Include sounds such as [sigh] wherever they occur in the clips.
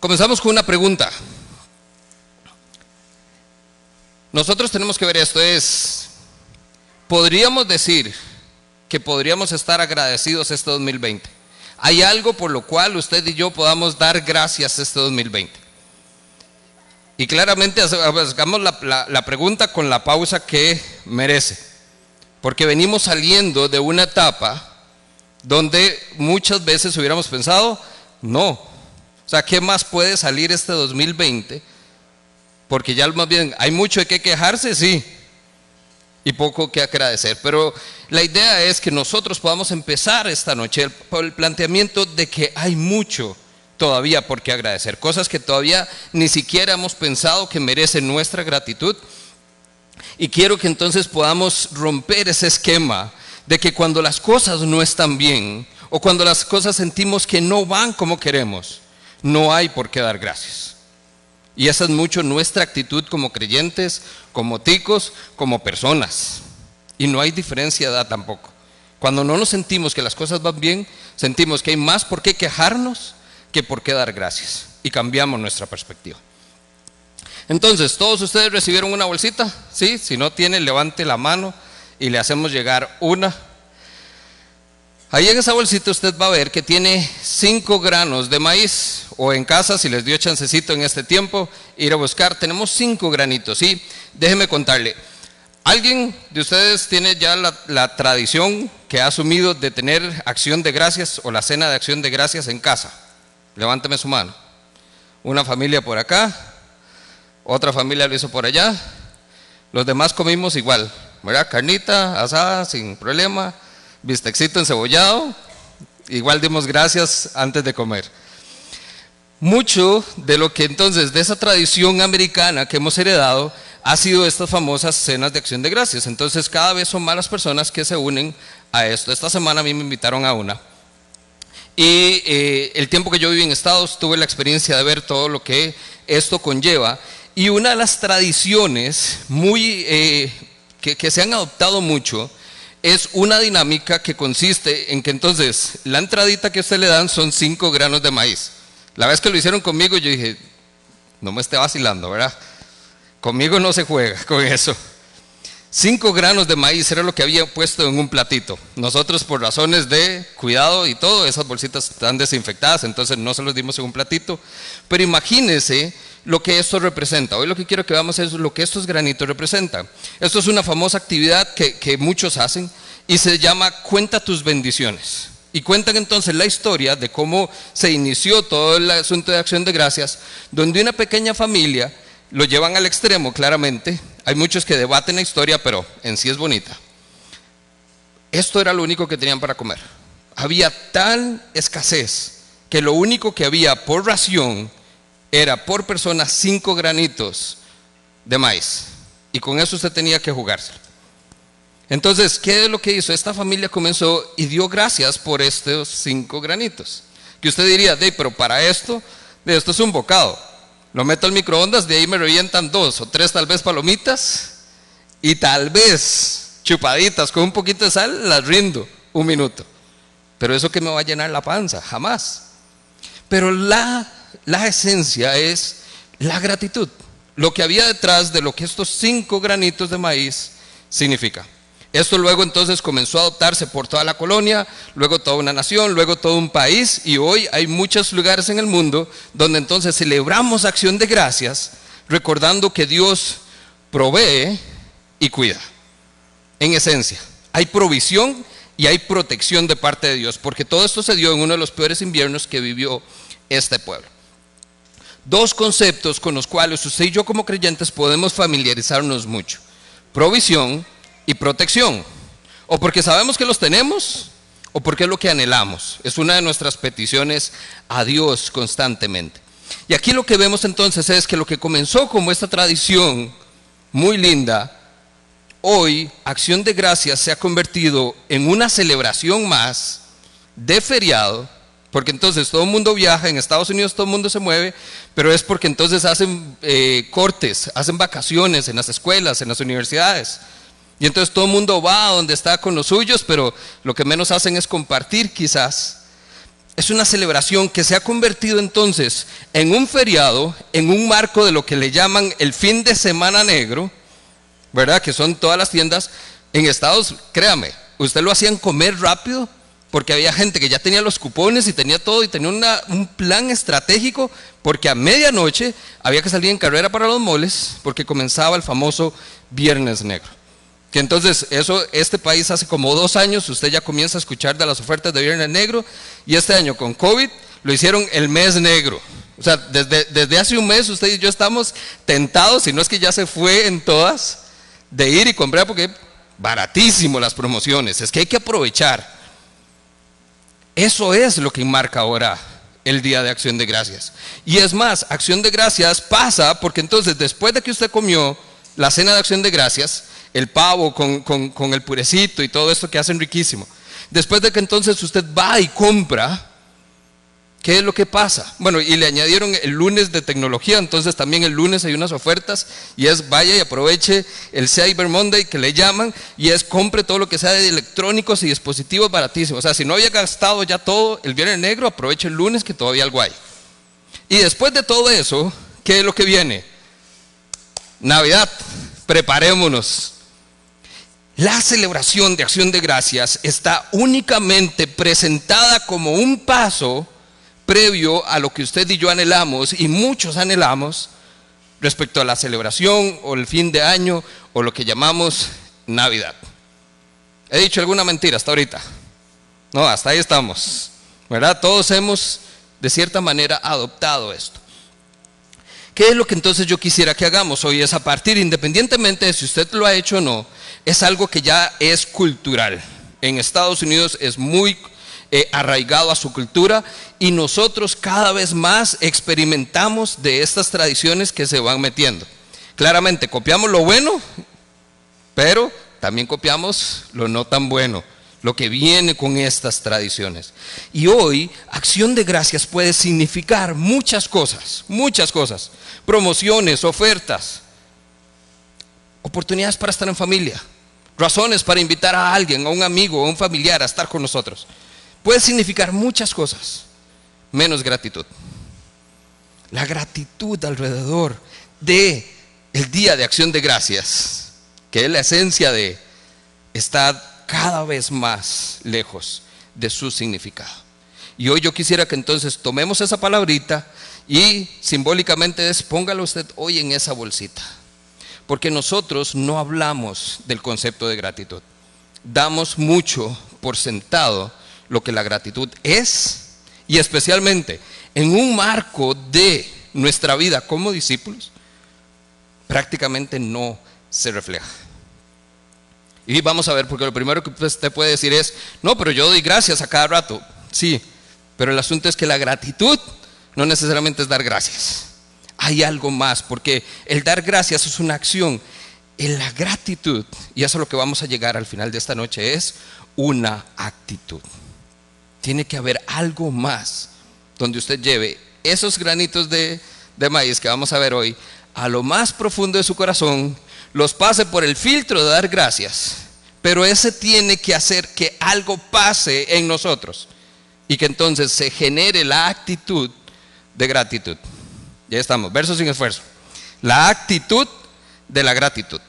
Comenzamos con una pregunta. Nosotros tenemos que ver esto, es, podríamos decir que podríamos estar agradecidos este 2020. Hay algo por lo cual usted y yo podamos dar gracias este 2020. Y claramente hagamos la, la pregunta con la pausa que merece. Porque venimos saliendo de una etapa donde muchas veces hubiéramos pensado, no. O sea, ¿qué más puede salir este 2020? Porque ya más bien hay mucho de qué quejarse, sí, y poco que agradecer. Pero la idea es que nosotros podamos empezar esta noche por el planteamiento de que hay mucho todavía por qué agradecer, cosas que todavía ni siquiera hemos pensado que merecen nuestra gratitud. Y quiero que entonces podamos romper ese esquema de que cuando las cosas no están bien o cuando las cosas sentimos que no van como queremos, no hay por qué dar gracias. Y esa es mucho nuestra actitud como creyentes, como ticos, como personas. Y no hay diferencia de tampoco. Cuando no nos sentimos que las cosas van bien, sentimos que hay más por qué quejarnos que por qué dar gracias. Y cambiamos nuestra perspectiva. Entonces, ¿todos ustedes recibieron una bolsita? Sí, si no tienen, levante la mano y le hacemos llegar una Ahí en esa bolsita usted va a ver que tiene 5 granos de maíz, o en casa, si les dio chancecito en este tiempo, ir a buscar, tenemos 5 granitos. Y déjeme contarle, ¿alguien de ustedes tiene ya la, tradición que ha asumido de tener acción de gracias o la cena de acción de gracias en casa? Levánteme su mano. Una familia por acá, otra familia lo hizo por allá, los demás comimos igual, ¿verdad? Carnita, asada, sin problema bistecito encebollado, igual dimos gracias antes de comer. Mucho de lo que entonces, de esa tradición americana que hemos heredado, ha sido estas famosas cenas de acción de gracias. Entonces cada vez son más las personas que se unen a esto. Esta semana a mí me invitaron a una. Y eh, el tiempo que yo viví en Estados tuve la experiencia de ver todo lo que esto conlleva. Y una de las tradiciones muy, eh, que, que se han adoptado mucho es una dinámica que consiste en que entonces la entradita que usted le dan son cinco granos de maíz. La vez que lo hicieron conmigo yo dije, no me esté vacilando, ¿verdad? Conmigo no se juega [laughs] con eso. Cinco granos de maíz era lo que había puesto en un platito. Nosotros por razones de cuidado y todo, esas bolsitas están desinfectadas, entonces no se los dimos en un platito. Pero imagínese lo que esto representa. Hoy lo que quiero que veamos es lo que estos granitos representan. Esto es una famosa actividad que, que muchos hacen y se llama Cuenta tus bendiciones. Y cuentan entonces la historia de cómo se inició todo el asunto de acción de gracias, donde una pequeña familia lo llevan al extremo, claramente. Hay muchos que debaten la historia, pero en sí es bonita. Esto era lo único que tenían para comer. Había tal escasez que lo único que había por ración era por persona cinco granitos de maíz. Y con eso usted tenía que jugarse. Entonces, ¿qué es lo que hizo? Esta familia comenzó y dio gracias por estos cinco granitos. Que usted diría, de, pero para esto, de esto es un bocado. Lo meto al microondas, de ahí me revientan dos o tres tal vez palomitas y tal vez chupaditas con un poquito de sal, las rindo un minuto. Pero eso que me va a llenar la panza, jamás. Pero la, la esencia es la gratitud. Lo que había detrás de lo que estos cinco granitos de maíz significa. Esto luego entonces comenzó a adoptarse por toda la colonia, luego toda una nación, luego todo un país y hoy hay muchos lugares en el mundo donde entonces celebramos acción de gracias recordando que Dios provee y cuida. En esencia, hay provisión y hay protección de parte de Dios, porque todo esto se dio en uno de los peores inviernos que vivió este pueblo. Dos conceptos con los cuales usted y yo como creyentes podemos familiarizarnos mucho. Provisión y protección. O porque sabemos que los tenemos, o porque es lo que anhelamos. Es una de nuestras peticiones a Dios constantemente. Y aquí lo que vemos entonces es que lo que comenzó como esta tradición muy linda, hoy Acción de Gracias se ha convertido en una celebración más de feriado, porque entonces todo el mundo viaja, en Estados Unidos todo el mundo se mueve, pero es porque entonces hacen eh, cortes, hacen vacaciones en las escuelas, en las universidades. Y entonces todo el mundo va a donde está con los suyos, pero lo que menos hacen es compartir quizás. es una celebración que se ha convertido entonces en un feriado, en un marco de lo que le llaman el fin de semana negro, ¿verdad? Que son todas las tiendas. En Estados, créame, usted lo hacían comer rápido porque había gente que ya tenía los cupones y tenía todo y tenía un plan estratégico porque a medianoche había que salir en carrera para los moles porque comenzaba el famoso Viernes Negro. Que entonces, eso, este país hace como dos años, usted ya comienza a escuchar de las ofertas de Viernes Negro, y este año con COVID lo hicieron el mes negro. O sea, desde, desde hace un mes usted y yo estamos tentados, si no es que ya se fue en todas, de ir y comprar porque baratísimo las promociones, es que hay que aprovechar. Eso es lo que marca ahora el Día de Acción de Gracias. Y es más, Acción de Gracias pasa porque entonces después de que usted comió la cena de Acción de Gracias, el pavo con, el purecito y todo esto que hacen riquísimo. Después de que entonces usted va y compra, ¿qué es lo que pasa? Bueno, y le añadieron el lunes de tecnología, entonces también el lunes hay unas ofertas y es vaya y aproveche el Cyber Monday que le llaman y es compre todo lo que sea de electrónicos y dispositivos baratísimos. O sea, si no había gastado ya todo el viernes negro, aproveche el lunes que todavía algo hay. Y después de todo eso, ¿qué es lo que viene? Navidad, preparémonos. La celebración de acción de gracias está únicamente presentada como un paso previo a lo que usted y yo anhelamos y muchos anhelamos respecto a la celebración o el fin de año o lo que llamamos Navidad. ¿He dicho alguna mentira hasta ahorita? No, hasta ahí estamos. ¿Verdad? Todos hemos de cierta manera adoptado esto. ¿Qué es lo que entonces yo quisiera que hagamos hoy? Es a partir, independientemente de si usted lo ha hecho o no, es algo que ya es cultural. En Estados Unidos es muy eh, arraigado a su cultura y nosotros cada vez más experimentamos de estas tradiciones que se van metiendo. Claramente copiamos lo bueno, pero también copiamos lo no tan bueno lo que viene con estas tradiciones. Y hoy, acción de gracias puede significar muchas cosas, muchas cosas. Promociones, ofertas, oportunidades para estar en familia, razones para invitar a alguien, a un amigo, a un familiar a estar con nosotros. Puede significar muchas cosas, menos gratitud. La gratitud alrededor de el día de acción de gracias, que es la esencia de estar cada vez más lejos de su significado. Y hoy yo quisiera que entonces tomemos esa palabrita y simbólicamente póngalo usted hoy en esa bolsita. Porque nosotros no hablamos del concepto de gratitud. Damos mucho por sentado lo que la gratitud es y especialmente en un marco de nuestra vida como discípulos, prácticamente no se refleja. Y vamos a ver, porque lo primero que usted puede decir es, no, pero yo doy gracias a cada rato. Sí, pero el asunto es que la gratitud no necesariamente es dar gracias. Hay algo más, porque el dar gracias es una acción. En la gratitud, y eso es lo que vamos a llegar al final de esta noche, es una actitud. Tiene que haber algo más donde usted lleve esos granitos de, de maíz que vamos a ver hoy a lo más profundo de su corazón los pase por el filtro de dar gracias, pero ese tiene que hacer que algo pase en nosotros y que entonces se genere la actitud de gratitud. Ya estamos, verso sin esfuerzo. La actitud de la gratitud.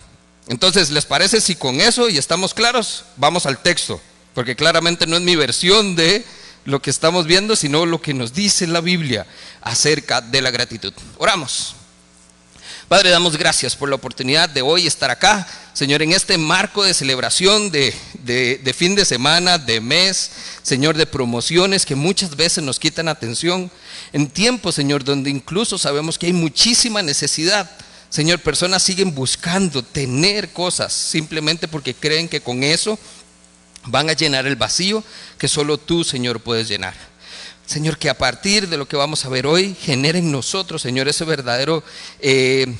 Entonces, ¿les parece si con eso y estamos claros? Vamos al texto, porque claramente no es mi versión de lo que estamos viendo, sino lo que nos dice la Biblia acerca de la gratitud. Oramos. Padre, damos gracias por la oportunidad de hoy estar acá, Señor, en este marco de celebración de, fin de semana, de mes, Señor, de promociones que muchas veces nos quitan atención, en tiempos, Señor, donde incluso sabemos que hay muchísima necesidad. Señor, personas siguen buscando tener cosas simplemente porque creen que con eso van a llenar el vacío que solo tú, Señor, puedes llenar. Señor, que a partir de lo que vamos a ver hoy, genere en nosotros, Señor, ese verdadero, eh,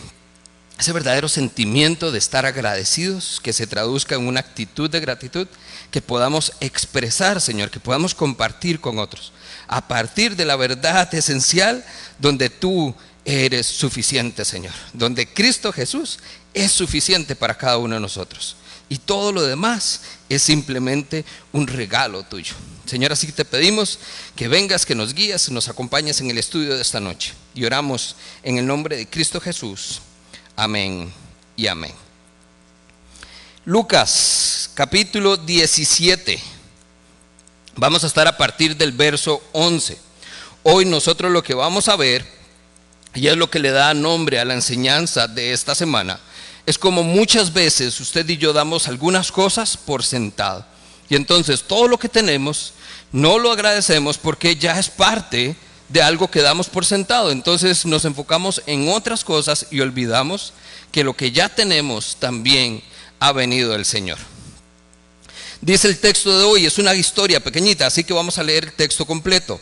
ese verdadero sentimiento de estar agradecidos, que se traduzca en una actitud de gratitud, que podamos expresar, Señor, que podamos compartir con otros, a partir de la verdad esencial donde tú eres suficiente, Señor, donde Cristo Jesús es suficiente para cada uno de nosotros. Y todo lo demás es simplemente un regalo tuyo. Señor, así te pedimos que vengas, que nos guíes, nos acompañes en el estudio de esta noche. Y oramos en el nombre de Cristo Jesús. Amén y amén. Lucas capítulo 17. Vamos a estar a partir del verso 11. Hoy nosotros lo que vamos a ver, y es lo que le da nombre a la enseñanza de esta semana, es como muchas veces usted y yo damos algunas cosas por sentado. Y entonces todo lo que tenemos no lo agradecemos porque ya es parte de algo que damos por sentado. Entonces nos enfocamos en otras cosas y olvidamos que lo que ya tenemos también ha venido del Señor. Dice el texto de hoy, es una historia pequeñita, así que vamos a leer el texto completo.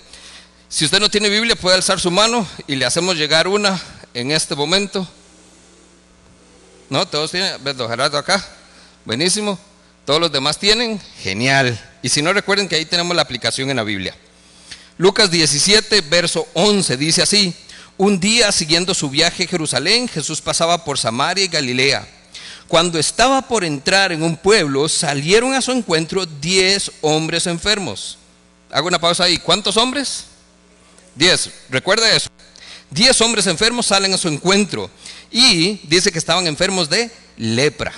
Si usted no tiene Biblia, puede alzar su mano y le hacemos llegar una en este momento. ¿No? ¿Todos tienen? ¿Ves, Gerardo acá? Buenísimo. ¿Todos los demás tienen? Genial. Y si no, recuerden que ahí tenemos la aplicación en la Biblia. Lucas 17, verso 11, dice así. Un día, siguiendo su viaje a Jerusalén, Jesús pasaba por Samaria y Galilea. Cuando estaba por entrar en un pueblo, salieron a su encuentro diez hombres enfermos. Hago una pausa ahí. ¿Cuántos hombres? Diez. Recuerda eso. Diez hombres enfermos salen a su encuentro y dice que estaban enfermos de lepra.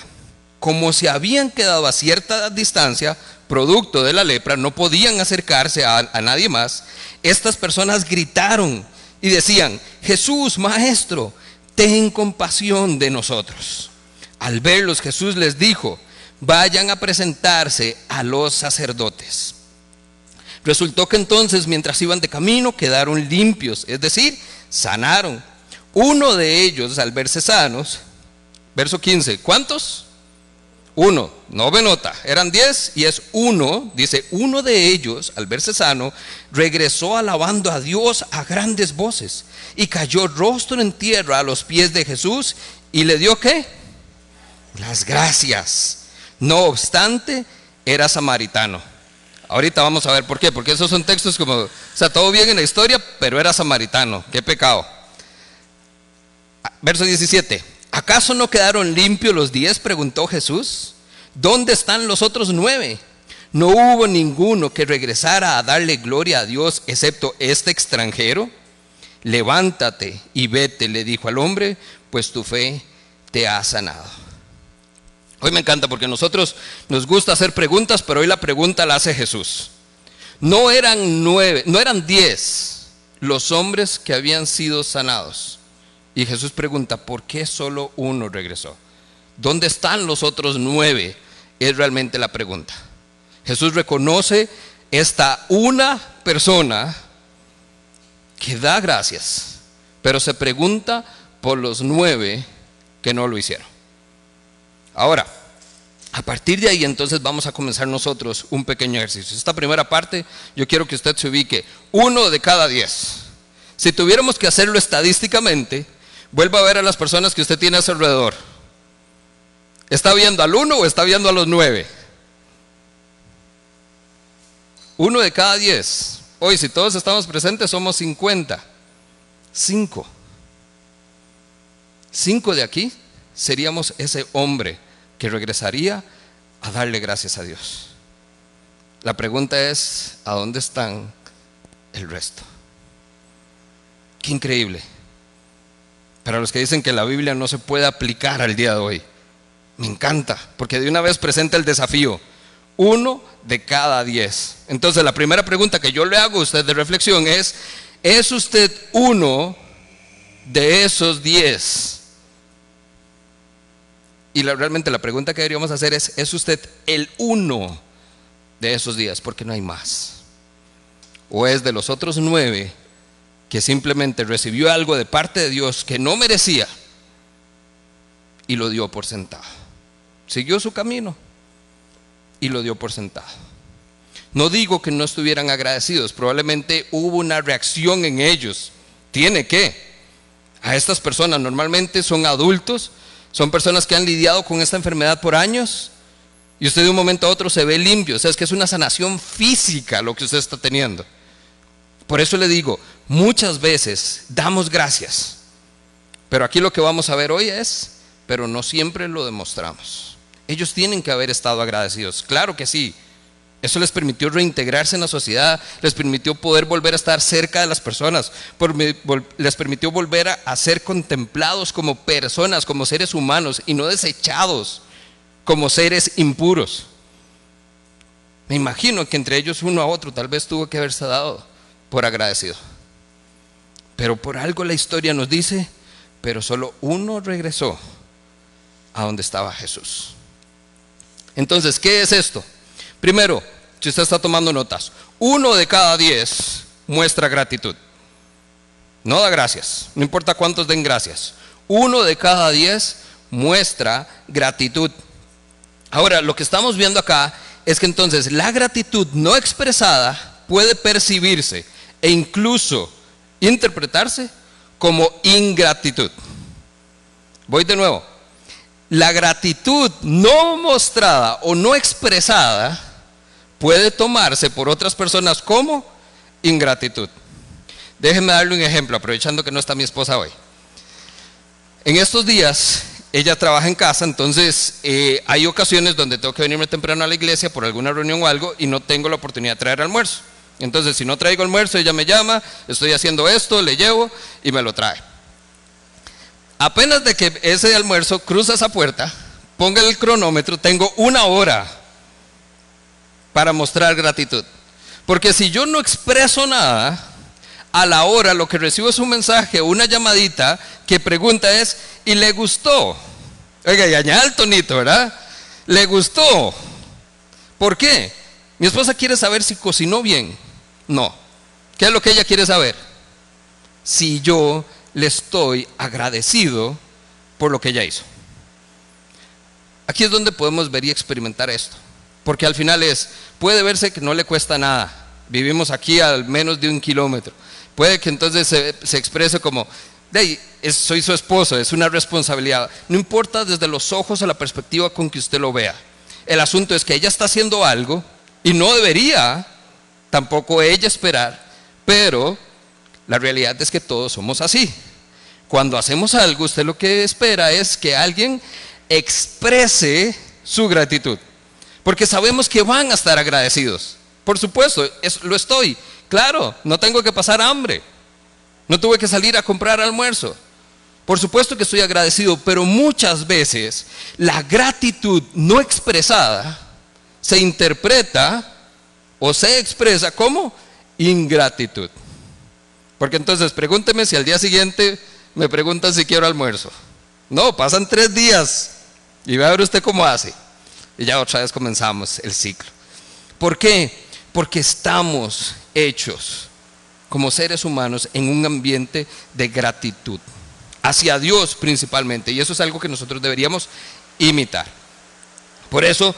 Como se habían quedado a cierta distancia, producto de la lepra, no podían acercarse a, a nadie más, estas personas gritaron y decían, Jesús, Maestro, ten compasión de nosotros. Al verlos, Jesús les dijo, vayan a presentarse a los sacerdotes. Resultó que entonces, mientras iban de camino, quedaron limpios, es decir, sanaron. Uno de ellos, al verse sanos, verso 15, ¿cuántos? Uno, no ve nota, eran diez y es uno, dice, uno de ellos, al verse sano, regresó alabando a Dios a grandes voces y cayó rostro en tierra a los pies de Jesús y le dio qué? Las gracias. No obstante, era samaritano. Ahorita vamos a ver por qué, porque esos son textos como, o sea, todo bien en la historia, pero era samaritano, qué pecado. Verso 17, ¿acaso no quedaron limpios los diez? Preguntó Jesús. ¿Dónde están los otros nueve? No hubo ninguno que regresara a darle gloria a Dios excepto este extranjero. Levántate y vete, le dijo al hombre, pues tu fe te ha sanado. Hoy me encanta porque nosotros nos gusta hacer preguntas, pero hoy la pregunta la hace Jesús. No eran nueve, no eran diez los hombres que habían sido sanados. Y Jesús pregunta, ¿por qué solo uno regresó? ¿Dónde están los otros nueve? Es realmente la pregunta. Jesús reconoce esta una persona que da gracias, pero se pregunta por los nueve que no lo hicieron. Ahora, a partir de ahí entonces vamos a comenzar nosotros un pequeño ejercicio. Esta primera parte yo quiero que usted se ubique uno de cada diez. Si tuviéramos que hacerlo estadísticamente, vuelva a ver a las personas que usted tiene a su alrededor. ¿Está viendo al uno o está viendo a los nueve? Uno de cada diez. Hoy, si todos estamos presentes, somos 50. Cinco. Cinco de aquí seríamos ese hombre que regresaría a darle gracias a Dios. La pregunta es, ¿a dónde están el resto? Qué increíble. Para los que dicen que la Biblia no se puede aplicar al día de hoy, me encanta, porque de una vez presenta el desafío. Uno de cada diez. Entonces la primera pregunta que yo le hago a usted de reflexión es, ¿es usted uno de esos diez? Y realmente la pregunta que deberíamos hacer es, ¿es usted el uno de esos días? Porque no hay más. ¿O es de los otros nueve que simplemente recibió algo de parte de Dios que no merecía y lo dio por sentado? Siguió su camino y lo dio por sentado. No digo que no estuvieran agradecidos, probablemente hubo una reacción en ellos. Tiene que. A estas personas normalmente son adultos son personas que han lidiado con esta enfermedad por años y usted de un momento a otro se ve limpio. O sea, es que es una sanación física lo que usted está teniendo. Por eso le digo, muchas veces damos gracias. Pero aquí lo que vamos a ver hoy es, pero no siempre lo demostramos. Ellos tienen que haber estado agradecidos. Claro que sí. Eso les permitió reintegrarse en la sociedad, les permitió poder volver a estar cerca de las personas, les permitió volver a, ser contemplados como personas, como seres humanos y no desechados como seres impuros. Me imagino que entre ellos uno a otro tal vez tuvo que haberse dado por agradecido. Pero por algo la historia nos dice, pero solo uno regresó a donde estaba Jesús. Entonces, ¿qué es esto? Primero, si usted está tomando notas, uno de cada diez muestra gratitud. No da gracias, no importa cuántos den gracias. Uno de cada diez muestra gratitud. Ahora, lo que estamos viendo acá es que entonces la gratitud no expresada puede percibirse e incluso interpretarse como ingratitud. Voy de nuevo. La gratitud no mostrada o no expresada puede tomarse por otras personas como ingratitud. Déjenme darle un ejemplo, aprovechando que no está mi esposa hoy. En estos días, ella trabaja en casa, entonces eh, hay ocasiones donde tengo que venirme temprano a la iglesia por alguna reunión o algo y no tengo la oportunidad de traer almuerzo. Entonces, si no traigo almuerzo, ella me llama, estoy haciendo esto, le llevo y me lo trae. Apenas de que ese almuerzo cruza esa puerta, ponga el cronómetro, tengo una hora para mostrar gratitud. Porque si yo no expreso nada, a la hora lo que recibo es un mensaje, una llamadita que pregunta es, ¿y le gustó? Oiga, y añade el tonito, ¿verdad? ¿Le gustó? ¿Por qué? Mi esposa quiere saber si cocinó bien. No. ¿Qué es lo que ella quiere saber? Si yo le estoy agradecido por lo que ella hizo. Aquí es donde podemos ver y experimentar esto. Porque al final es, puede verse que no le cuesta nada. Vivimos aquí al menos de un kilómetro. Puede que entonces se, exprese como, de soy su esposo, es una responsabilidad. No importa desde los ojos o la perspectiva con que usted lo vea. El asunto es que ella está haciendo algo y no debería tampoco ella esperar, pero la realidad es que todos somos así. Cuando hacemos algo, usted lo que espera es que alguien exprese su gratitud. Porque sabemos que van a estar agradecidos. Por supuesto, lo estoy. Claro, no tengo que pasar hambre. No tuve que salir a comprar almuerzo. Por supuesto que estoy agradecido, pero muchas veces la gratitud no expresada se interpreta o se expresa como ingratitud. Porque entonces pregúnteme si al día siguiente me preguntan si quiero almuerzo. No, pasan tres días y va a ver usted cómo hace. Y ya otra vez comenzamos el ciclo. ¿Por qué? Porque estamos hechos como seres humanos en un ambiente de gratitud. Hacia Dios principalmente. Y eso es algo que nosotros deberíamos imitar. Por eso,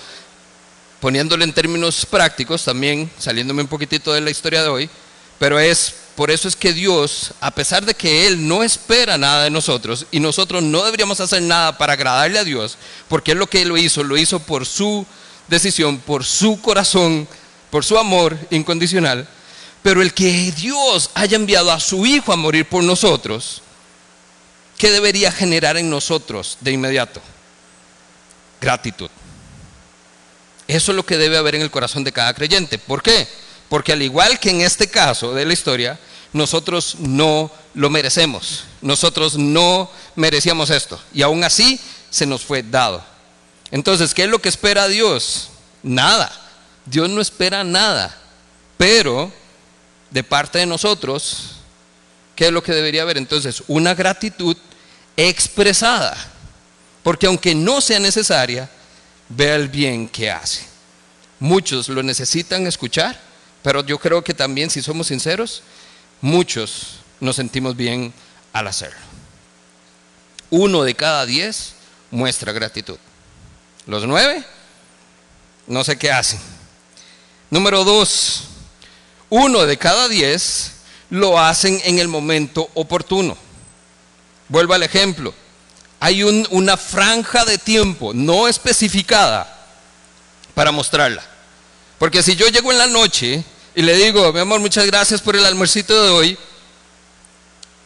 poniéndolo en términos prácticos, también saliéndome un poquitito de la historia de hoy, pero es por eso es que Dios, a pesar de que Él no espera nada de nosotros y nosotros no deberíamos hacer nada para agradarle a Dios, porque es lo que Él lo hizo, lo hizo por su decisión, por su corazón, por su amor incondicional, pero el que Dios haya enviado a su Hijo a morir por nosotros, ¿qué debería generar en nosotros de inmediato? Gratitud. Eso es lo que debe haber en el corazón de cada creyente. ¿Por qué? Porque al igual que en este caso de la historia, nosotros no lo merecemos. Nosotros no merecíamos esto. Y aún así se nos fue dado. Entonces, ¿qué es lo que espera Dios? Nada. Dios no espera nada. Pero de parte de nosotros, ¿qué es lo que debería haber? Entonces, una gratitud expresada. Porque aunque no sea necesaria, vea el bien que hace. Muchos lo necesitan escuchar pero yo creo que también, si somos sinceros, muchos nos sentimos bien al hacerlo. Uno de cada diez muestra gratitud. Los nueve, no sé qué hacen. Número dos, uno de cada diez lo hacen en el momento oportuno. Vuelvo al ejemplo. Hay una franja de tiempo no especificada para mostrarla. Porque si yo llego en la noche y le digo, mi amor, muchas gracias por el almuercito de hoy,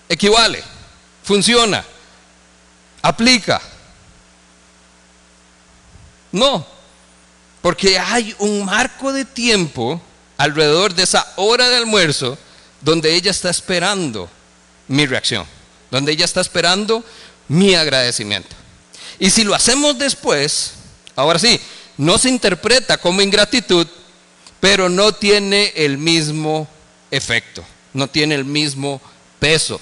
equivale, funciona, aplica. No, porque hay un marco de tiempo alrededor de esa hora de almuerzo donde ella está esperando mi reacción, donde ella está esperando mi agradecimiento. Y si lo hacemos después, ahora sí, no se interpreta como ingratitud, pero no tiene el mismo efecto, no tiene el mismo peso.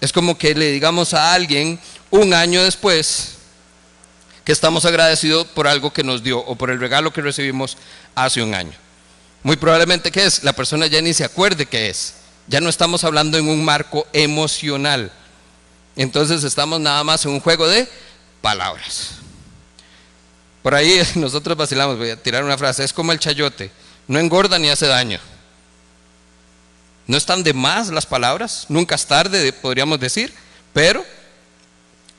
Es como que le digamos a alguien un año después que estamos agradecidos por algo que nos dio o por el regalo que recibimos hace un año. Muy probablemente que es, la persona ya ni se acuerde qué es. Ya no estamos hablando en un marco emocional. Entonces estamos nada más en un juego de palabras. Por ahí [laughs] nosotros vacilamos, voy a tirar una frase, es como el chayote, no engorda ni hace daño. No están de más las palabras, nunca es tarde, podríamos decir, pero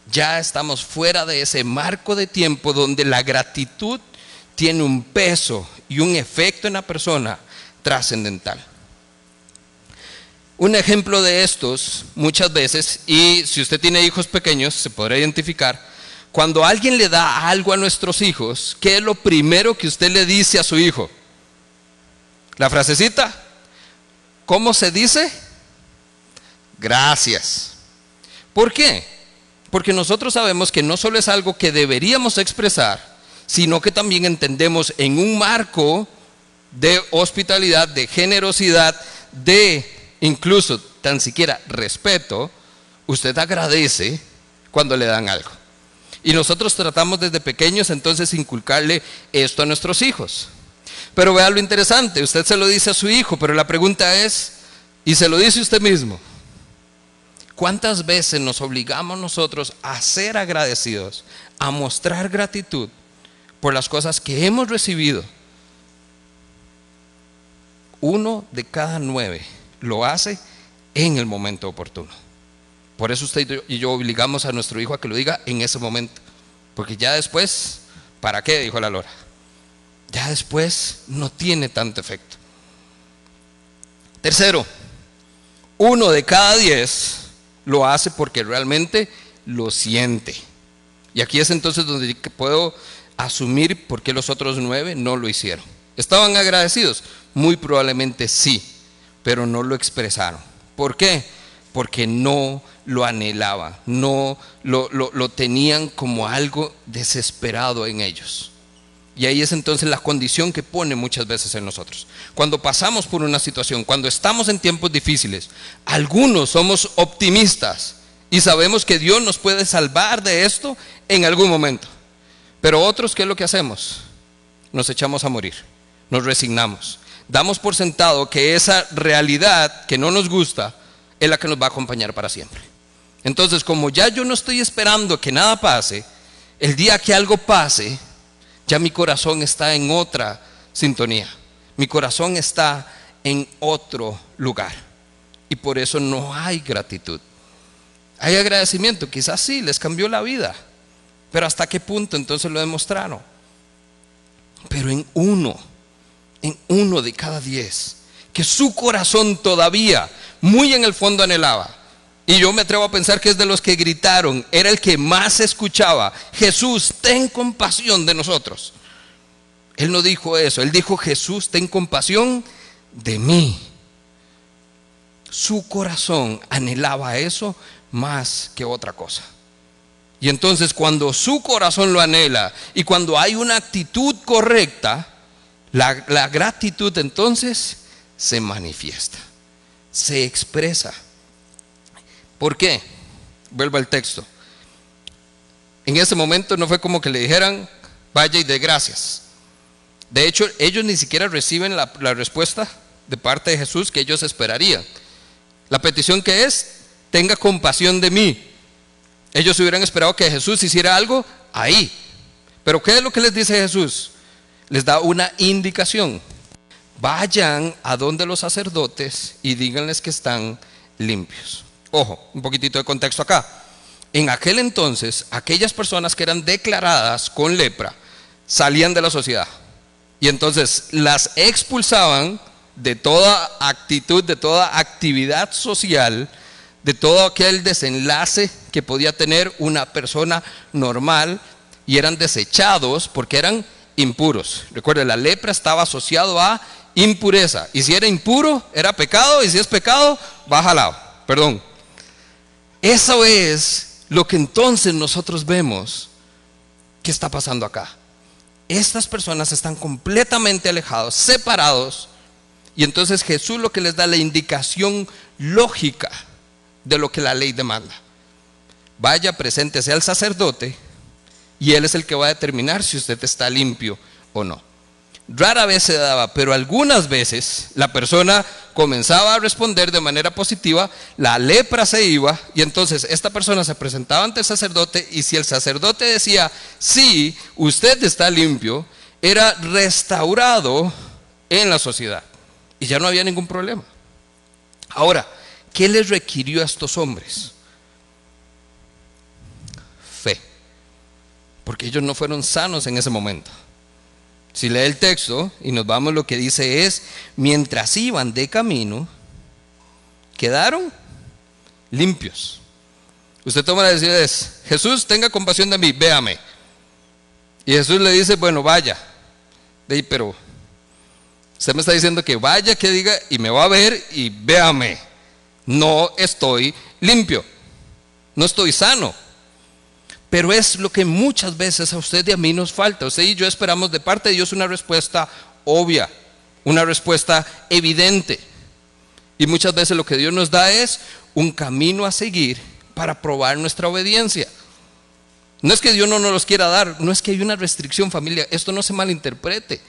ya estamos fuera de ese marco de tiempo donde la gratitud tiene un peso y un efecto en la persona trascendental. Un ejemplo de estos, muchas veces, y si usted tiene hijos pequeños, se podrá identificar, cuando alguien le da algo a nuestros hijos, ¿qué es lo primero que usted le dice a su hijo? La frasecita, ¿cómo se dice? Gracias. ¿Por qué? Porque nosotros sabemos que no solo es algo que deberíamos expresar, sino que también entendemos en un marco de hospitalidad, de generosidad, de incluso tan siquiera respeto, usted agradece cuando le dan algo. Y nosotros tratamos desde pequeños entonces inculcarle esto a nuestros hijos. Pero vea lo interesante, usted se lo dice a su hijo, pero la pregunta es, y se lo dice usted mismo, ¿cuántas veces nos obligamos nosotros a ser agradecidos, a mostrar gratitud por las cosas que hemos recibido? Uno de cada nueve lo hace en el momento oportuno. Por eso usted y yo obligamos a nuestro hijo a que lo diga en ese momento. Porque ya después, ¿para qué? Dijo la Lora. Ya después no tiene tanto efecto. Tercero, uno de cada diez lo hace porque realmente lo siente. Y aquí es entonces donde puedo asumir por qué los otros nueve no lo hicieron. ¿Estaban agradecidos? Muy probablemente sí, pero no lo expresaron. ¿Por qué? Porque no lo anhelaban, no lo, lo, tenían como algo desesperado en ellos. Y ahí es entonces la condición que pone muchas veces en nosotros. Cuando pasamos por una situación, cuando estamos en tiempos difíciles, algunos somos optimistas y sabemos que Dios nos puede salvar de esto en algún momento. Pero otros, ¿qué es lo que hacemos? Nos echamos a morir, nos resignamos damos por sentado que esa realidad que no nos gusta es la que nos va a acompañar para siempre. Entonces, como ya yo no estoy esperando que nada pase, el día que algo pase, ya mi corazón está en otra sintonía. Mi corazón está en otro lugar. Y por eso no hay gratitud. Hay agradecimiento, quizás sí, les cambió la vida. Pero hasta qué punto entonces lo demostraron. Pero en uno en uno de cada diez, que su corazón todavía muy en el fondo anhelaba. Y yo me atrevo a pensar que es de los que gritaron, era el que más escuchaba, Jesús, ten compasión de nosotros. Él no dijo eso, él dijo, Jesús, ten compasión de mí. Su corazón anhelaba eso más que otra cosa. Y entonces cuando su corazón lo anhela y cuando hay una actitud correcta, la, gratitud entonces se manifiesta, se expresa. ¿Por qué? Vuelvo al texto. En ese momento no fue como que le dijeran, vaya y de gracias. De hecho, ellos ni siquiera reciben la, la, respuesta de parte de Jesús que ellos esperarían. La petición que es, tenga compasión de mí. Ellos hubieran esperado que Jesús hiciera algo ahí. Pero ¿qué es lo que les dice Jesús? les da una indicación. Vayan a donde los sacerdotes y díganles que están limpios. Ojo, un poquitito de contexto acá. En aquel entonces, aquellas personas que eran declaradas con lepra salían de la sociedad. Y entonces las expulsaban de toda actitud, de toda actividad social, de todo aquel desenlace que podía tener una persona normal y eran desechados porque eran impuros. Recuerde, la lepra estaba asociado a impureza. Y si era impuro, era pecado. Y si es pecado, va jalado. Perdón. Eso es lo que entonces nosotros vemos que está pasando acá. Estas personas están completamente alejados, separados. Y entonces Jesús lo que les da la indicación lógica de lo que la ley demanda. Vaya, preséntese al sacerdote y él es el que va a determinar si usted está limpio o no. Rara vez se daba, pero algunas veces la persona comenzaba a responder de manera positiva, la lepra se iba y entonces esta persona se presentaba ante el sacerdote y si el sacerdote decía, sí, usted está limpio, era restaurado en la sociedad y ya no había ningún problema. Ahora, ¿qué les requirió a estos hombres? Fe, porque ellos no fueron sanos en ese momento. Si lee el texto y nos vamos, lo que dice es, mientras iban de camino, quedaron limpios. Usted toma la decisión, es, Jesús, tenga compasión de mí, véame. Y Jesús le dice, bueno, vaya. De pero usted me está diciendo que vaya, que diga, y me va a ver y véame. No estoy limpio, no estoy sano. Pero es lo que muchas veces a usted y a mí nos falta. Usted y yo esperamos de parte de Dios una respuesta obvia, una respuesta evidente. Y muchas veces lo que Dios nos da es un camino a seguir para probar nuestra obediencia. No es que Dios no nos los quiera dar, no es que hay una restricción familia, esto no se malinterprete.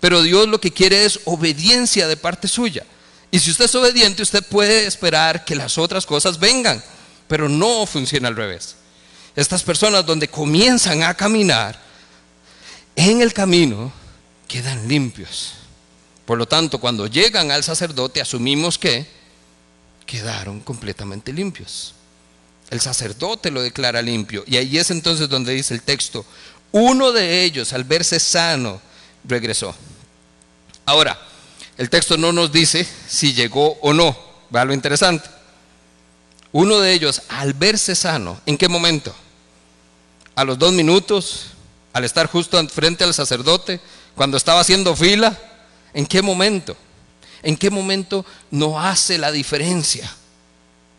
Pero Dios lo que quiere es obediencia de parte suya. Y si usted es obediente, usted puede esperar que las otras cosas vengan, pero no funciona al revés estas personas donde comienzan a caminar, en el camino quedan limpios. Por lo tanto, cuando llegan al sacerdote, asumimos que quedaron completamente limpios. El sacerdote lo declara limpio. Y ahí es entonces donde dice el texto, uno de ellos al verse sano regresó. Ahora, el texto no nos dice si llegó o no. Va lo interesante. Uno de ellos al verse sano, ¿en qué momento? A los dos minutos, al estar justo frente al sacerdote, cuando estaba haciendo fila, ¿en qué momento? ¿En qué momento no hace la diferencia?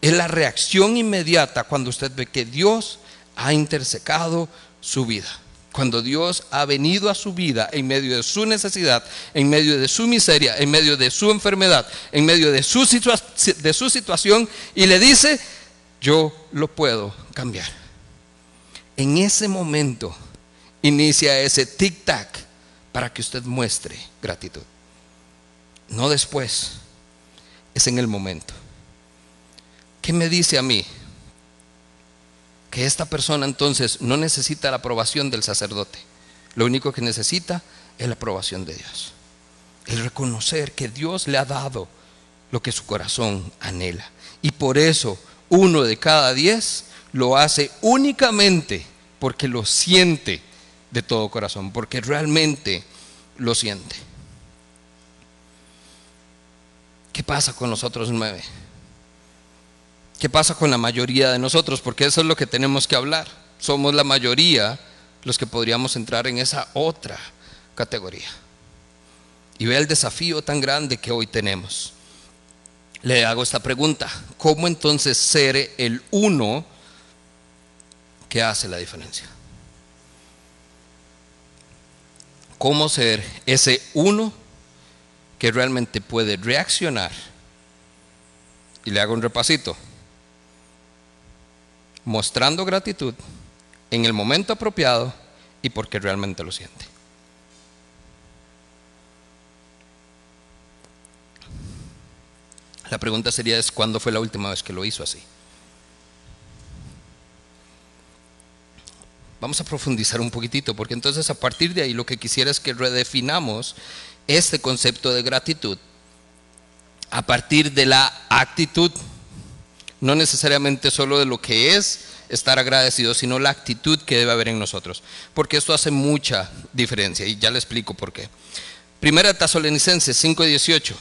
Es la reacción inmediata cuando usted ve que Dios ha intersecado su vida. Cuando Dios ha venido a su vida en medio de su necesidad, en medio de su miseria, en medio de su enfermedad, en medio de su, de su situación y le dice, yo lo puedo cambiar en ese momento inicia ese tic-tac para que usted muestre gratitud. No después, es en el momento. ¿Qué me dice a mí? Que esta persona entonces no necesita la aprobación del sacerdote. Lo único que necesita es la aprobación de Dios. El reconocer que Dios le ha dado lo que su corazón anhela. Y por eso uno de cada diez lo hace únicamente porque lo siente de todo corazón, porque realmente lo siente. ¿Qué pasa con nosotros nueve? ¿Qué pasa con la mayoría de nosotros? Porque eso es lo que tenemos que hablar. Somos la mayoría los que podríamos entrar en esa otra categoría. Y vea el desafío tan grande que hoy tenemos. Le hago esta pregunta. ¿Cómo entonces ser el uno ¿Qué hace la diferencia. ¿Cómo ser ese uno que realmente puede reaccionar? Y le hago un repasito. Mostrando gratitud en el momento apropiado y porque realmente lo siente. La pregunta sería es cuándo fue la última vez que lo hizo así. Vamos a profundizar un poquitito, porque entonces a partir de ahí lo que quisiera es que redefinamos este concepto de gratitud a partir de la actitud, no necesariamente solo de lo que es estar agradecido, sino la actitud que debe haber en nosotros, porque esto hace mucha diferencia y ya le explico por qué. Primera Tesalonicenses 5:18.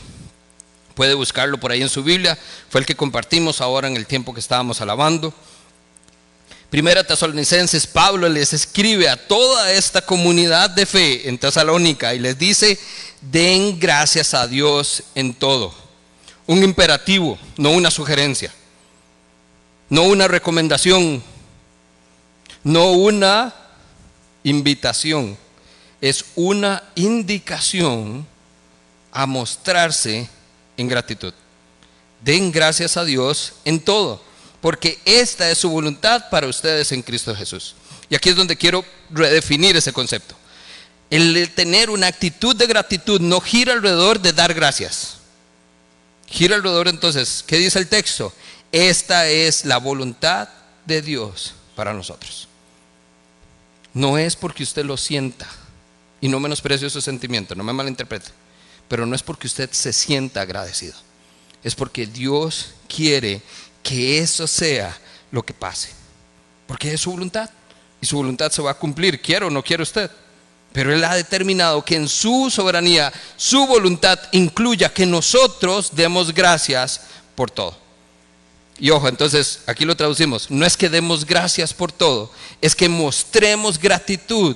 Puede buscarlo por ahí en su Biblia, fue el que compartimos ahora en el tiempo que estábamos alabando. Primera Tesalonicenses, Pablo les escribe a toda esta comunidad de fe en Tesalónica y les dice, den gracias a Dios en todo. Un imperativo, no una sugerencia, no una recomendación, no una invitación, es una indicación a mostrarse en gratitud. Den gracias a Dios en todo porque esta es su voluntad para ustedes en Cristo Jesús. Y aquí es donde quiero redefinir ese concepto. El tener una actitud de gratitud no gira alrededor de dar gracias. Gira alrededor entonces, ¿qué dice el texto? Esta es la voluntad de Dios para nosotros. No es porque usted lo sienta y no menosprecio su sentimiento, no me malinterprete, pero no es porque usted se sienta agradecido. Es porque Dios quiere que eso sea lo que pase. Porque es su voluntad. Y su voluntad se va a cumplir, quiero o no quiere usted. Pero Él ha determinado que en su soberanía, su voluntad incluya que nosotros demos gracias por todo. Y ojo, entonces aquí lo traducimos. No es que demos gracias por todo, es que mostremos gratitud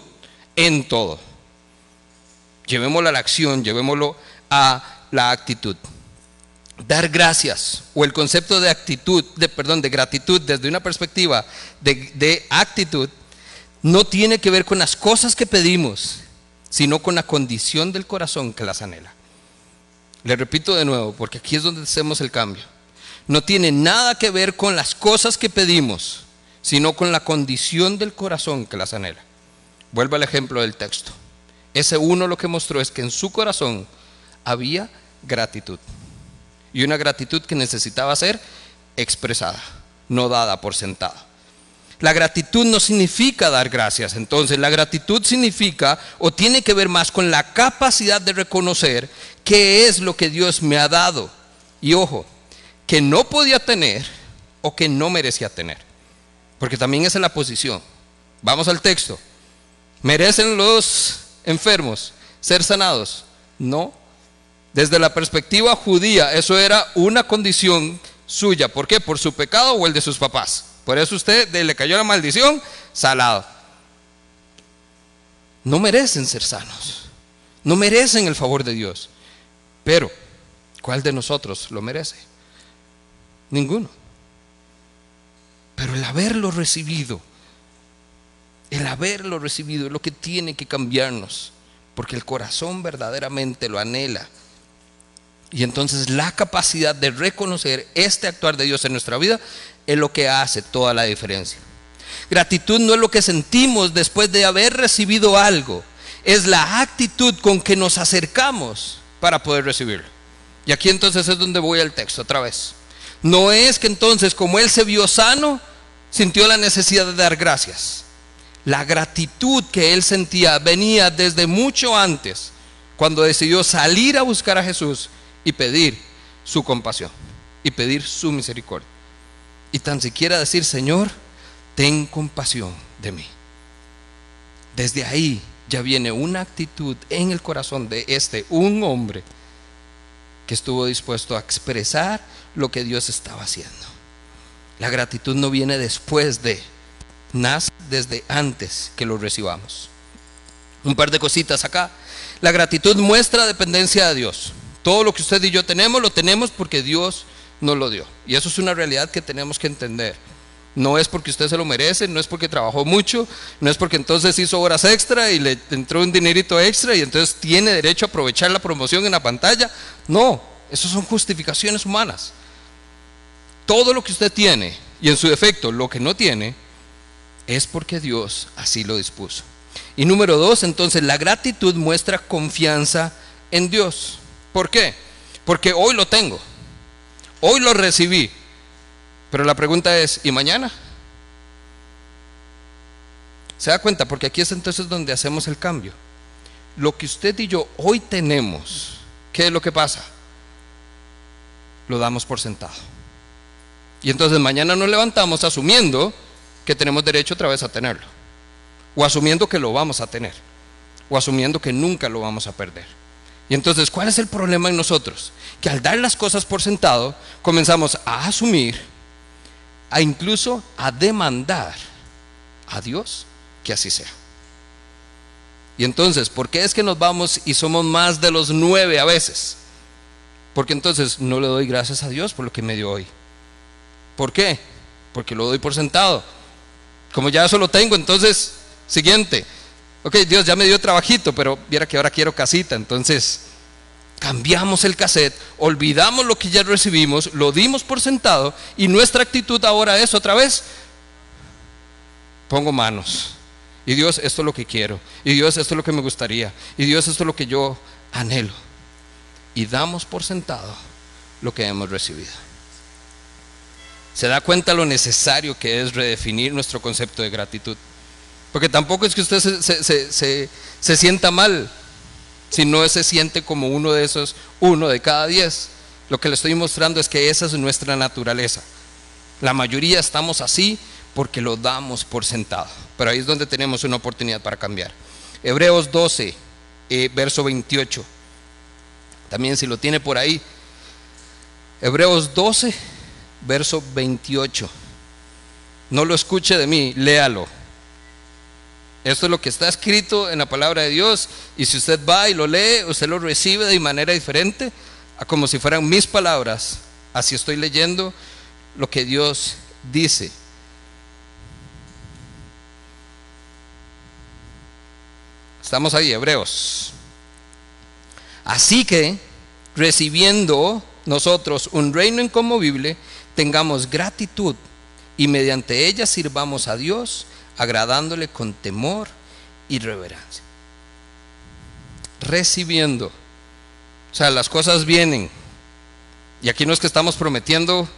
en todo. Llevémoslo a la acción, llevémoslo a la actitud dar gracias o el concepto de actitud, de perdón, de gratitud desde una perspectiva de, de, actitud no tiene que ver con las cosas que pedimos, sino con la condición del corazón que las anhela. Le repito de nuevo, porque aquí es donde hacemos el cambio. No tiene nada que ver con las cosas que pedimos, sino con la condición del corazón que las anhela. Vuelvo al ejemplo del texto. Ese uno lo que mostró es que en su corazón había gratitud y una gratitud que necesitaba ser expresada, no dada por sentado. La gratitud no significa dar gracias, entonces la gratitud significa o tiene que ver más con la capacidad de reconocer qué es lo que Dios me ha dado. Y ojo, que no podía tener o que no merecía tener. Porque también esa es la posición. Vamos al texto. ¿Merecen los enfermos ser sanados? No, desde la perspectiva judía, eso era una condición suya. ¿Por qué? Por su pecado o el de sus papás. Por eso usted le cayó la maldición, salado. No merecen ser sanos. No merecen el favor de Dios. Pero, ¿cuál de nosotros lo merece? Ninguno. Pero el haberlo recibido, el haberlo recibido es lo que tiene que cambiarnos. Porque el corazón verdaderamente lo anhela. Y entonces la capacidad de reconocer este actuar de Dios en nuestra vida es lo que hace toda la diferencia. Gratitud no es lo que sentimos después de haber recibido algo, es la actitud con que nos acercamos para poder recibirlo. Y aquí entonces es donde voy al texto otra vez. No es que entonces como él se vio sano, sintió la necesidad de dar gracias. La gratitud que él sentía venía desde mucho antes, cuando decidió salir a buscar a Jesús y pedir su compasión y pedir su misericordia. Y tan siquiera decir, Señor, ten compasión de mí. Desde ahí ya viene una actitud en el corazón de este, un hombre que estuvo dispuesto a expresar lo que Dios estaba haciendo. La gratitud no viene después de, nace desde antes que lo recibamos. Un par de cositas acá. La gratitud muestra dependencia de Dios. Todo lo que usted y yo tenemos, lo tenemos porque Dios nos lo dio. Y eso es una realidad que tenemos que entender. No es porque usted se lo merece, no es porque trabajó mucho, no es porque entonces hizo horas extra y le entró un dinerito extra y entonces tiene derecho a aprovechar la promoción en la pantalla. No, eso son justificaciones humanas. Todo lo que usted tiene y en su defecto lo que no tiene es porque Dios así lo dispuso. Y número dos, entonces la gratitud muestra confianza en Dios. ¿Por qué? Porque hoy lo tengo, hoy lo recibí. Pero la pregunta es, ¿y mañana? ¿Se da cuenta? Porque aquí es entonces donde hacemos el cambio. Lo que usted y yo hoy tenemos, ¿qué es lo que pasa? Lo damos por sentado. Y entonces mañana nos levantamos asumiendo que tenemos derecho otra vez a tenerlo. O asumiendo que lo vamos a tener. O asumiendo que nunca lo vamos a perder. Y entonces, ¿cuál es el problema en nosotros? Que al dar las cosas por sentado, comenzamos a asumir, a incluso a demandar a Dios que así sea. Y entonces, ¿por qué es que nos vamos y somos más de los nueve a veces? Porque entonces no le doy gracias a Dios por lo que me dio hoy. ¿Por qué? Porque lo doy por sentado. Como ya eso lo tengo, entonces, siguiente. Ok, Dios ya me dio trabajito, pero viera que ahora quiero casita. Entonces, cambiamos el cassette, olvidamos lo que ya recibimos, lo dimos por sentado y nuestra actitud ahora es otra vez, pongo manos. Y Dios, esto es lo que quiero. Y Dios, esto es lo que me gustaría. Y Dios, esto es lo que yo anhelo. Y damos por sentado lo que hemos recibido. Se da cuenta lo necesario que es redefinir nuestro concepto de gratitud. Porque tampoco es que usted se, se sienta mal si no se siente como uno de esos, uno de cada diez. Lo que le estoy mostrando es que esa es nuestra naturaleza. La mayoría estamos así porque lo damos por sentado. Pero ahí es donde tenemos una oportunidad para cambiar. Hebreos 12, eh, verso 28. También si lo tiene por ahí. Hebreos 12, verso 28. No lo escuche de mí, léalo. Esto es lo que está escrito en la palabra de Dios. Y si usted va y lo lee, usted lo recibe de manera diferente, a como si fueran mis palabras. Así estoy leyendo lo que Dios dice. Estamos ahí, Hebreos. Así que, recibiendo nosotros un reino inconmovible, tengamos gratitud y mediante ella sirvamos a Dios, agradándole con temor y reverencia. Recibiendo. O sea, las cosas vienen. Y aquí no es que estamos prometiendo,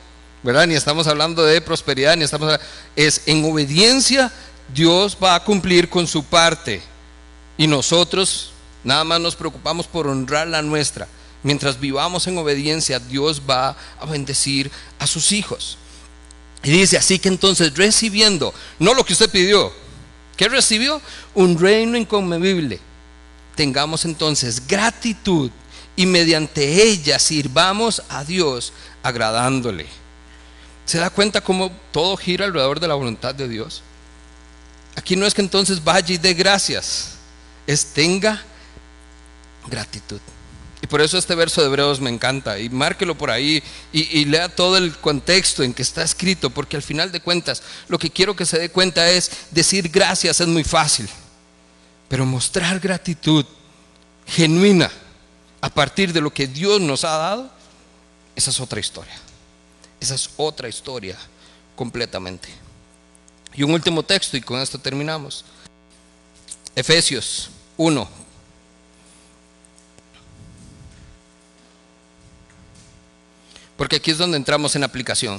¿verdad? Ni estamos hablando de prosperidad, ni estamos... Es en obediencia Dios va a cumplir con su parte y nosotros nada más nos preocupamos por honrar la nuestra. Mientras vivamos en obediencia, Dios va a bendecir a sus hijos. Y dice, así que entonces recibiendo, no lo que usted pidió, ¿qué recibió? Un reino inconmovible. Tengamos entonces gratitud y mediante ella sirvamos a Dios agradándole. ¿Se da cuenta cómo todo gira alrededor de la voluntad de Dios? Aquí no es que entonces vaya y dé gracias es tenga gratitud. Y por eso este verso de Hebreos me encanta. Y márquelo por ahí y, lea todo el contexto en que está escrito, porque al final de cuentas lo que quiero que se dé cuenta es decir gracias es muy fácil, pero mostrar gratitud genuina a partir de lo que Dios nos ha dado, esa es otra historia. Esa es otra historia completamente. Y un último texto y con esto terminamos. Efesios 1. Porque aquí es donde entramos en aplicación.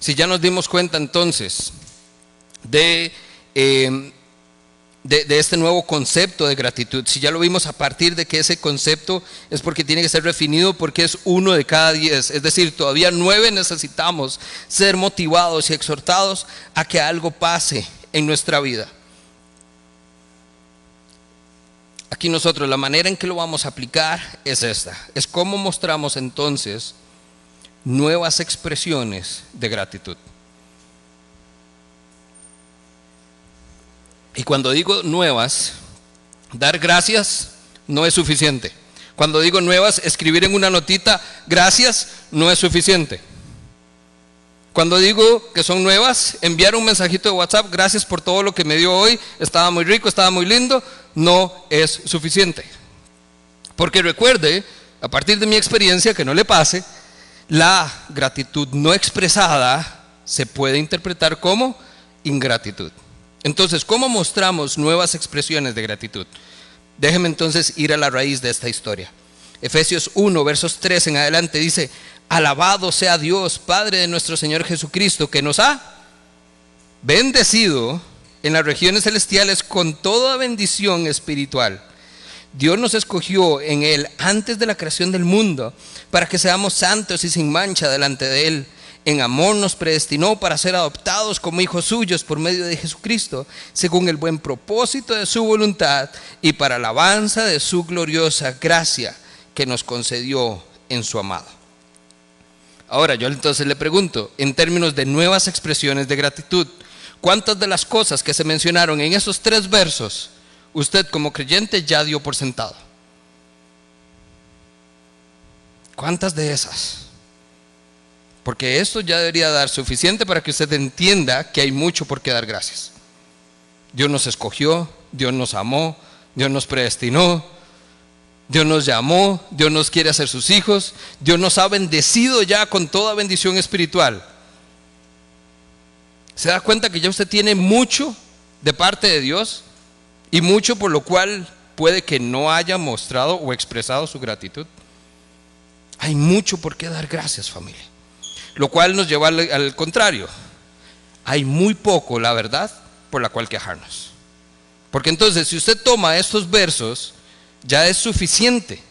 Si ya nos dimos cuenta entonces de, em, de, de, este nuevo concepto de gratitud, si ya lo vimos a partir de que ese concepto es porque tiene que ser definido porque es uno de cada diez, es decir, todavía nueve necesitamos ser motivados y exhortados a que algo pase en nuestra vida. Aquí nosotros la manera en que lo vamos a aplicar es esta. Es cómo mostramos entonces nuevas expresiones de gratitud. Y cuando digo nuevas, dar gracias no es suficiente. Cuando digo nuevas, escribir en una notita gracias no es suficiente. Cuando digo que son nuevas, enviar un mensajito de WhatsApp, gracias por todo lo que me dio hoy, estaba muy rico, estaba muy lindo, no es suficiente. Porque recuerde, a partir de mi experiencia, que no le pase, la gratitud no expresada se puede interpretar como ingratitud. Entonces, ¿cómo mostramos nuevas expresiones de gratitud? Déjeme entonces ir a la raíz de esta historia. Efesios 1, versos 3 en adelante dice, alabado sea Dios, Padre de nuestro Señor Jesucristo, que nos ha bendecido en las regiones celestiales con toda bendición espiritual. Dios nos escogió en Él antes de la creación del mundo para que seamos santos y sin mancha delante de Él. En amor nos predestinó para ser adoptados como hijos suyos por medio de Jesucristo, según el buen propósito de su voluntad y para alabanza de su gloriosa gracia que nos concedió en su amado. Ahora yo entonces le pregunto, en términos de nuevas expresiones de gratitud, ¿Cuántas de las cosas que se mencionaron en esos tres versos usted como creyente ya dio por sentado? ¿Cuántas de esas? Porque esto ya debería dar suficiente para que usted entienda que hay mucho por qué dar gracias. Dios nos escogió, Dios nos amó, Dios nos predestinó, Dios nos llamó, Dios nos quiere hacer sus hijos, Dios nos ha bendecido ya con toda bendición espiritual. ¿Se da cuenta que ya usted tiene mucho de parte de Dios y mucho por lo cual puede que no haya mostrado o expresado su gratitud? Hay mucho por qué dar gracias, familia. Lo cual nos lleva al, contrario. Hay muy poco, la verdad, por la cual quejarnos. Porque entonces, si usted toma estos versos, ya es suficiente.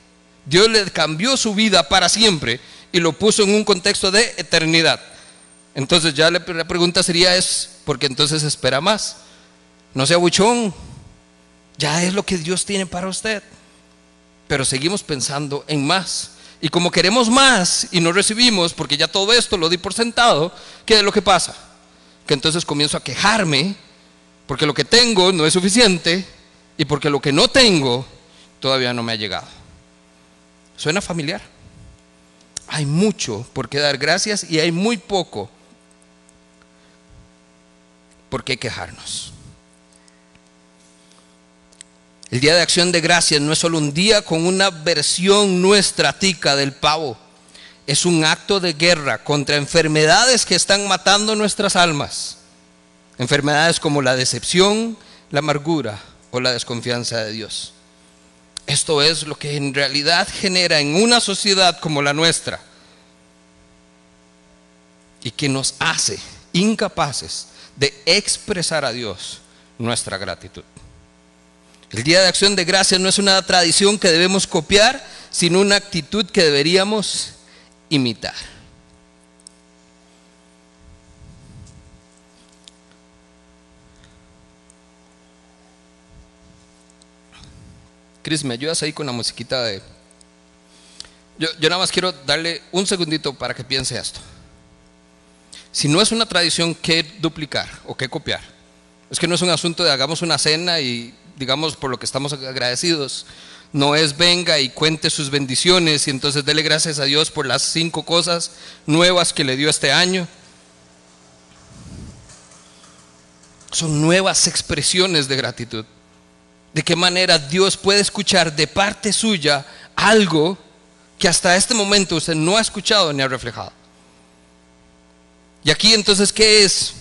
Dios le cambió su vida para siempre y lo puso en un contexto de eternidad. Entonces ya la pregunta sería es, ¿por qué entonces espera más? No sea buchón, ya es lo que Dios tiene para usted. Pero seguimos pensando en más. Y como queremos más y no recibimos, porque ya todo esto lo di por sentado, ¿qué es lo que pasa? Que entonces comienzo a quejarme porque lo que tengo no es suficiente y porque lo que no tengo todavía no me ha llegado. ¿Suena familiar? Hay mucho por qué dar gracias y hay muy poco por qué quejarnos. El Día de Acción de Gracias no es solo un día con una versión nuestra tica del pavo. Es un acto de guerra contra enfermedades que están matando nuestras almas. Enfermedades como la decepción, la amargura o la desconfianza de Dios. Esto es lo que en realidad genera en una sociedad como la nuestra y que nos hace incapaces de expresar a Dios nuestra gratitud. El Día de Acción de Gracias no es una tradición que debemos copiar, sino una actitud que deberíamos imitar. Chris, ¿me ayudas ahí con la musiquita de... Yo, yo nada más quiero darle un segundito para que piense esto. Si no es una tradición que duplicar o que copiar, es que no es un asunto de hagamos una cena y digamos, por lo que estamos agradecidos. No es venga y cuente sus bendiciones y entonces dele gracias a Dios por las cinco cosas nuevas que le dio este año. Son nuevas expresiones de gratitud. De qué manera Dios puede escuchar de parte suya algo que hasta este momento usted no ha escuchado ni ha reflejado. Y aquí entonces, ¿qué es?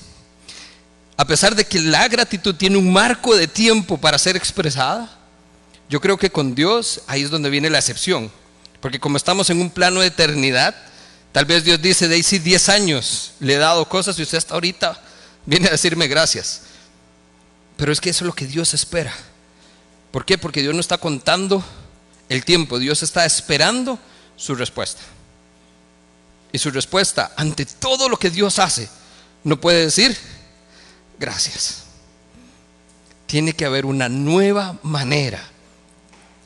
A pesar de que la gratitud tiene un marco de tiempo para ser expresada, yo creo que con Dios ahí es donde viene la excepción. Porque como estamos en un plano de eternidad, tal vez Dios dice, Daisy, 10 años le he dado cosas y usted hasta ahorita viene a decirme gracias. Pero es que eso es lo que Dios espera. ¿Por qué? Porque Dios no está contando el tiempo, Dios está esperando su respuesta. Y su respuesta ante todo lo que Dios hace, no puede decir, gracias. Tiene que haber una nueva manera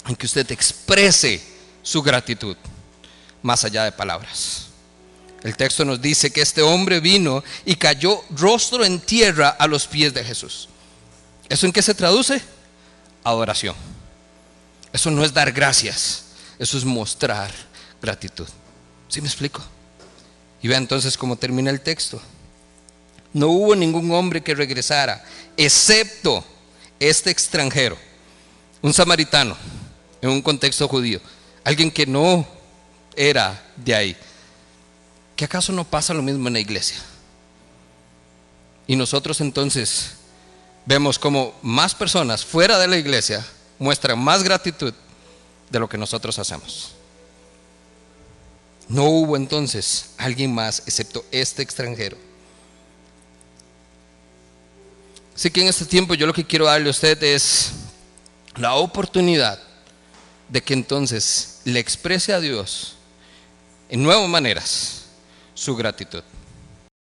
en que usted exprese su gratitud, más allá de palabras. El texto nos dice que este hombre vino y cayó rostro en tierra a los pies de Jesús. ¿Eso en qué se traduce? Adoración. Eso no es dar gracias, eso es mostrar gratitud. ¿Sí me explico? Y vea entonces cómo termina el texto. No hubo ningún hombre que regresara, excepto este extranjero, un samaritano, en un contexto judío, alguien que no era de ahí. ¿Qué acaso no pasa lo mismo en la iglesia? Y nosotros entonces vemos como más personas fuera de la iglesia muestran más gratitud de lo que nosotros hacemos. No hubo entonces alguien más excepto este extranjero. Así que en este tiempo yo lo que quiero darle a usted es la oportunidad de que entonces le exprese a Dios en nuevas maneras su gratitud.